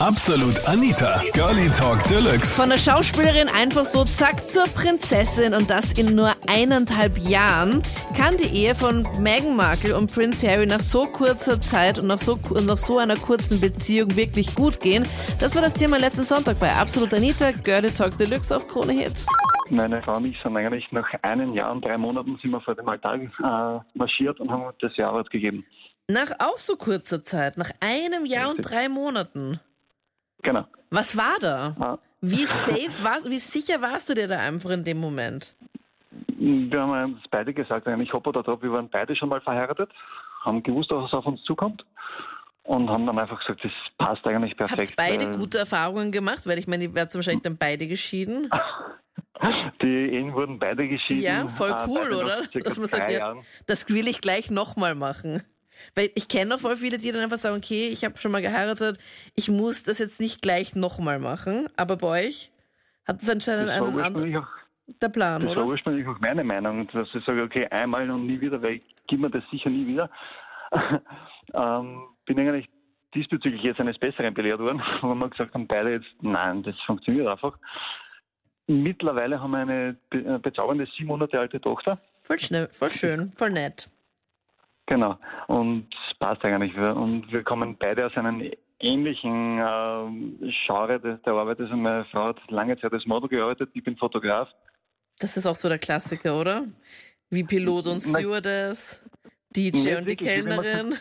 Absolut Anita, Girlie Talk Deluxe. Von der Schauspielerin einfach so zack zur Prinzessin und das in nur eineinhalb Jahren. Kann die Ehe von Meghan Markle und Prince Harry nach so kurzer Zeit und nach so, nach so einer kurzen Beziehung wirklich gut gehen? Das war das Thema letzten Sonntag bei Absolut Anita, Girlie Talk Deluxe auf Krone Hit. Meine Frau und ich sind eigentlich nach einem Jahr und drei Monaten sind wir vor dem Altar äh, marschiert und haben das Jahr gegeben. Nach auch so kurzer Zeit, nach einem Jahr und drei Monaten. Genau. Was war da? Ja. Wie safe warst, wie sicher warst du dir da einfach in dem Moment? Wir haben uns beide gesagt, eigentlich hopp oder top, wir waren beide schon mal verheiratet, haben gewusst, was auf uns zukommt und haben dann einfach gesagt, das passt eigentlich perfekt. Habt beide gute Erfahrungen gemacht? Weil ich meine, ihr werdet wahrscheinlich dann beide geschieden. Die Ehen wurden beide geschieden. Ja, voll äh, cool, oder? Dass man sagt, ja, das will ich gleich nochmal machen. Weil ich kenne noch voll viele, die dann einfach sagen, okay, ich habe schon mal geheiratet, ich muss das jetzt nicht gleich nochmal machen. Aber bei euch hat es anscheinend Das war einen anderen auch der Plan, Das war oder? ursprünglich auch meine Meinung, dass ich sage, okay, einmal und nie wieder, weil ich gebe mir das sicher nie wieder. ähm, bin eigentlich diesbezüglich jetzt eines Besseren belehrt worden, wo wir gesagt haben, beide jetzt, nein, das funktioniert einfach. Mittlerweile haben wir eine äh, bezaubernde sieben Monate alte Tochter. Voll schnell, voll schön, voll nett. Genau. Und passt eigentlich. Und wir kommen beide aus einem ähnlichen äh, Genre der, der Arbeit. Also meine Frau hat lange Zeit als Model gearbeitet, ich bin Fotograf. Das ist auch so der Klassiker, oder? Wie Pilot und Stewardess, DJ Nicht und die Kellnerin.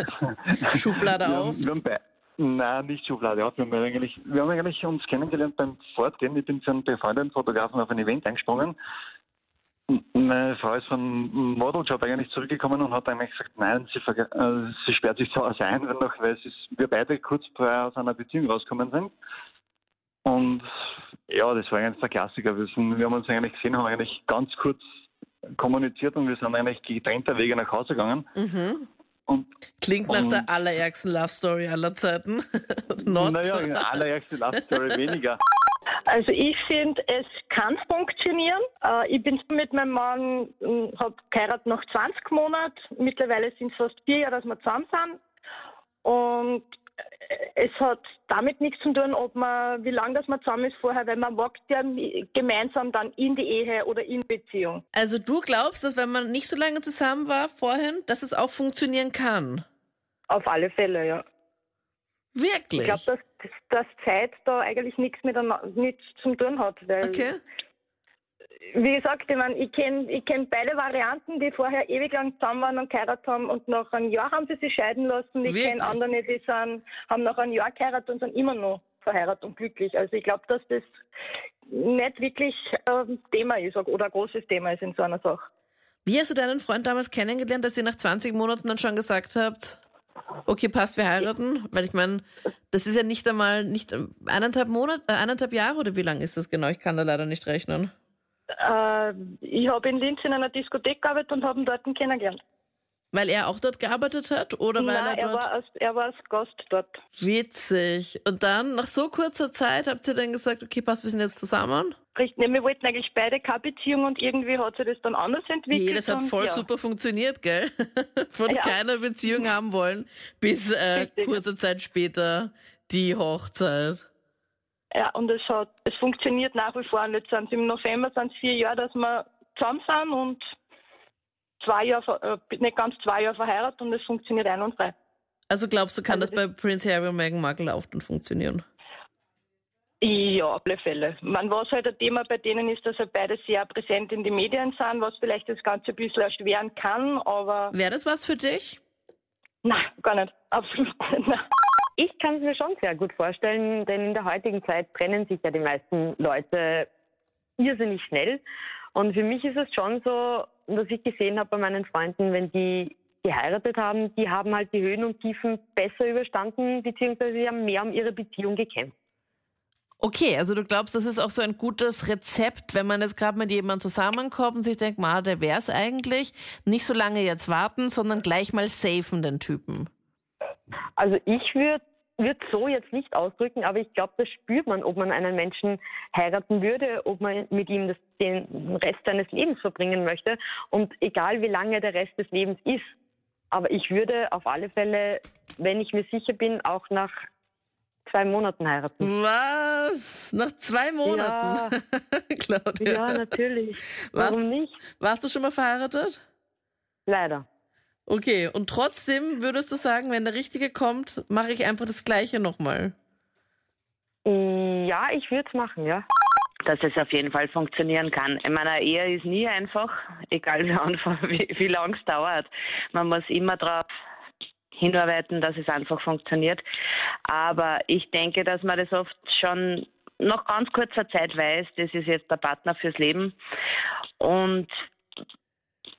Schublade wir, auf. Haben, wir haben nein, nicht Schublade auf. Wir haben, eigentlich, wir haben eigentlich uns kennengelernt beim Fortgehen. Ich bin zu einem befreundeten Fotografen auf ein Event eingesprungen. Meine Frau ist von einem Modeljob eigentlich zurückgekommen und hat eigentlich gesagt, nein, sie, äh, sie sperrt sich zu Hause ein, weil, noch, weil ist, wir beide kurz vorher aus einer Beziehung rausgekommen sind. Und ja, das war eigentlich der Klassiker. Wir, sind, wir haben uns eigentlich gesehen, haben eigentlich ganz kurz kommuniziert und wir sind eigentlich getrennter Wege nach Hause gegangen. Mhm. Und Klingt nach Und- der allerärgsten Love Story aller Zeiten. Naja, in allererste Love Story weniger. Also ich finde, es kann funktionieren. Äh, ich bin mit meinem Mann, habe geheiratet nach 20 Monaten. Mittlerweile sind es fast vier Jahre, dass wir zusammen sind. Und äh, es hat damit nichts zu tun, ob man, wie lange das man zusammen ist vorher, weil man wächst ja gemeinsam dann in die Ehe oder in Beziehung. Also du glaubst, dass wenn man nicht so lange zusammen war vorhin, dass es auch funktionieren kann? Auf alle Fälle, ja. Wirklich? Ich glaube, dass, dass Zeit da eigentlich nichts mit nichts zu tun hat. Weil okay. wie gesagt, ich, mein, ich kenne ich kenn beide Varianten, die vorher ewig lang zusammen waren und geheiratet haben und nach einem Jahr haben sie sich scheiden lassen. Ich kenne andere, die sind, haben nach einem Jahr geheiratet und sind immer noch verheiratet und glücklich. Also ich glaube, dass das nicht wirklich ein Thema ist oder ein großes Thema ist in so einer Sache. Wie hast du deinen Freund damals kennengelernt, dass ihr nach 20 Monaten dann schon gesagt habt, okay, passt, wir heiraten? Weil ich meine, das ist ja nicht einmal nicht eineinhalb Monate, äh, eineinhalb Jahre oder wie lang ist das genau? Ich kann da leider nicht rechnen. Äh, ich habe in Linz in einer Diskothek gearbeitet und habe ihn dort kennengelernt. Weil er auch dort gearbeitet hat oder weil Nein, er er, dort. war als, er war als Gast dort. Witzig. Und dann, nach so kurzer Zeit, habt ihr dann gesagt, okay, passt, wir sind jetzt zusammen? Richtig, nee, wir wollten eigentlich beide keine Beziehung und irgendwie hat sich das dann anders entwickelt. Nee, das hat voll ja. super funktioniert, gell? Von Ja. keiner Beziehung haben wollen, bis äh, kurze Zeit später die Hochzeit. Ja, und es hat, es funktioniert nach wie vor. Und jetzt sind es im November sind es vier Jahre, dass wir zusammen sind und zwei Jahre, äh, nicht ganz zwei Jahre verheiratet und es funktioniert einwandfrei. Also glaubst du, kann Also das bei Prince Harry und Meghan Markle auch funktionieren? Ja, auf alle Fälle. Man, was halt ein Thema bei denen ist, dass halt beide sehr präsent in den Medien sind, was vielleicht das Ganze ein bisschen erschweren kann, aber Wäre das was für dich? nein, gar nicht. Absolut nicht. Nein. Ich kann es mir schon sehr gut vorstellen, denn in der heutigen Zeit trennen sich ja die meisten Leute irrsinnig schnell. Und für mich ist es schon so, dass ich gesehen habe bei meinen Freunden, wenn die geheiratet haben, die haben halt die Höhen und Tiefen besser überstanden, beziehungsweise sie haben mehr um ihre Beziehung gekämpft. Okay, also du glaubst, das ist auch so ein gutes Rezept, wenn man jetzt gerade mit jemandem zusammenkommt und sich denkt, ma, der wär's eigentlich, nicht so lange jetzt warten, sondern gleich mal safen den Typen. Also ich würde würd so jetzt nicht ausdrücken, aber ich glaube, das spürt man, ob man einen Menschen heiraten würde, ob man mit ihm das, den Rest seines Lebens verbringen möchte und egal wie lange der Rest des Lebens ist. Aber ich würde auf alle Fälle, wenn ich mir sicher bin, auch nach zwei Monaten heiraten. Was? Nach zwei Monaten? Ja, Claudia. Ja, natürlich. Warum warst, nicht? Warst du schon mal verheiratet? Leider. Okay, und trotzdem würdest du sagen, wenn der Richtige kommt, mache ich einfach das Gleiche nochmal? Ja, ich würde es machen, ja. Dass es auf jeden Fall funktionieren kann. Ich meine, eine Ehe ist nie einfach, egal wie, wie, wie lange es dauert. Man muss immer darauf hinarbeiten, dass es einfach funktioniert. Aber ich denke, dass man das oft schon nach ganz kurzer Zeit weiß, das ist jetzt der Partner fürs Leben. Und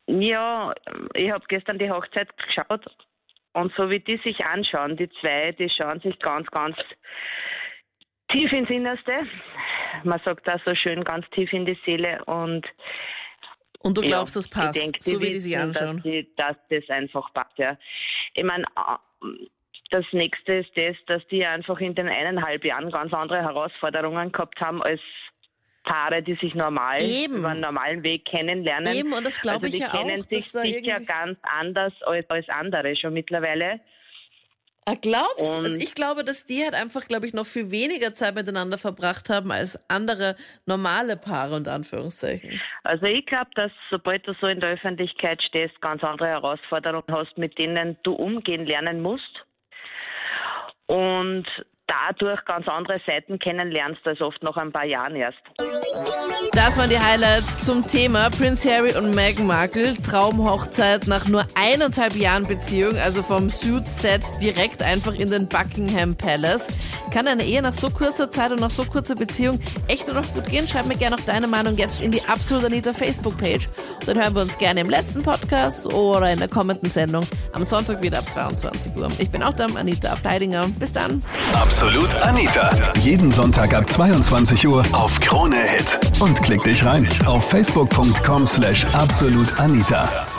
ja, ich habe gestern die Hochzeit geschaut und so wie die sich anschauen, die zwei, die schauen sich ganz, ganz tief ins Innerste. Man sagt da so schön ganz tief in die Seele und und du glaubst, ja, das passt, denk, so wie die sich anschauen? Dass, die, dass das einfach passt, ja. Ich meine, das nächste ist das, dass die einfach in den eineinhalb Jahren ganz andere Herausforderungen gehabt haben als Paare, die sich normal Eben. über einen normalen Weg kennenlernen. Eben, und das glaube also die ich ja kennen auch. sich sicher ganz anders als, als andere schon mittlerweile. Ah, glaubst du? Also ich glaube, dass die halt einfach, glaube ich, noch viel weniger Zeit miteinander verbracht haben als andere normale Paare und Anführungszeichen. Also ich glaube, dass sobald du so in der Öffentlichkeit stehst, ganz andere Herausforderungen hast, mit denen du umgehen lernen musst. Und dadurch ganz andere Seiten kennenlernst als oft nach ein paar Jahren erst. Das waren die Highlights zum Thema Prince Harry und Meghan Markle. Traumhochzeit nach nur eineinhalb Jahren Beziehung, also vom Suit-Set direkt einfach in den Buckingham Palace. Kann eine Ehe nach so kurzer Zeit und nach so kurzer Beziehung echt nur noch gut gehen? Schreib mir gerne auch deine Meinung jetzt in die Absolut Anita Facebook-Page. Und dann hören wir uns gerne im letzten Podcast oder in der kommenden Sendung am Sonntag wieder ab 22 Uhr. Ich bin auch da, Anita Abteidinger. Bis dann. Absolut Anita. Jeden Sonntag ab 22 Uhr auf Krone Hit. Und klick dich rein auf facebook.com slash absolutanita.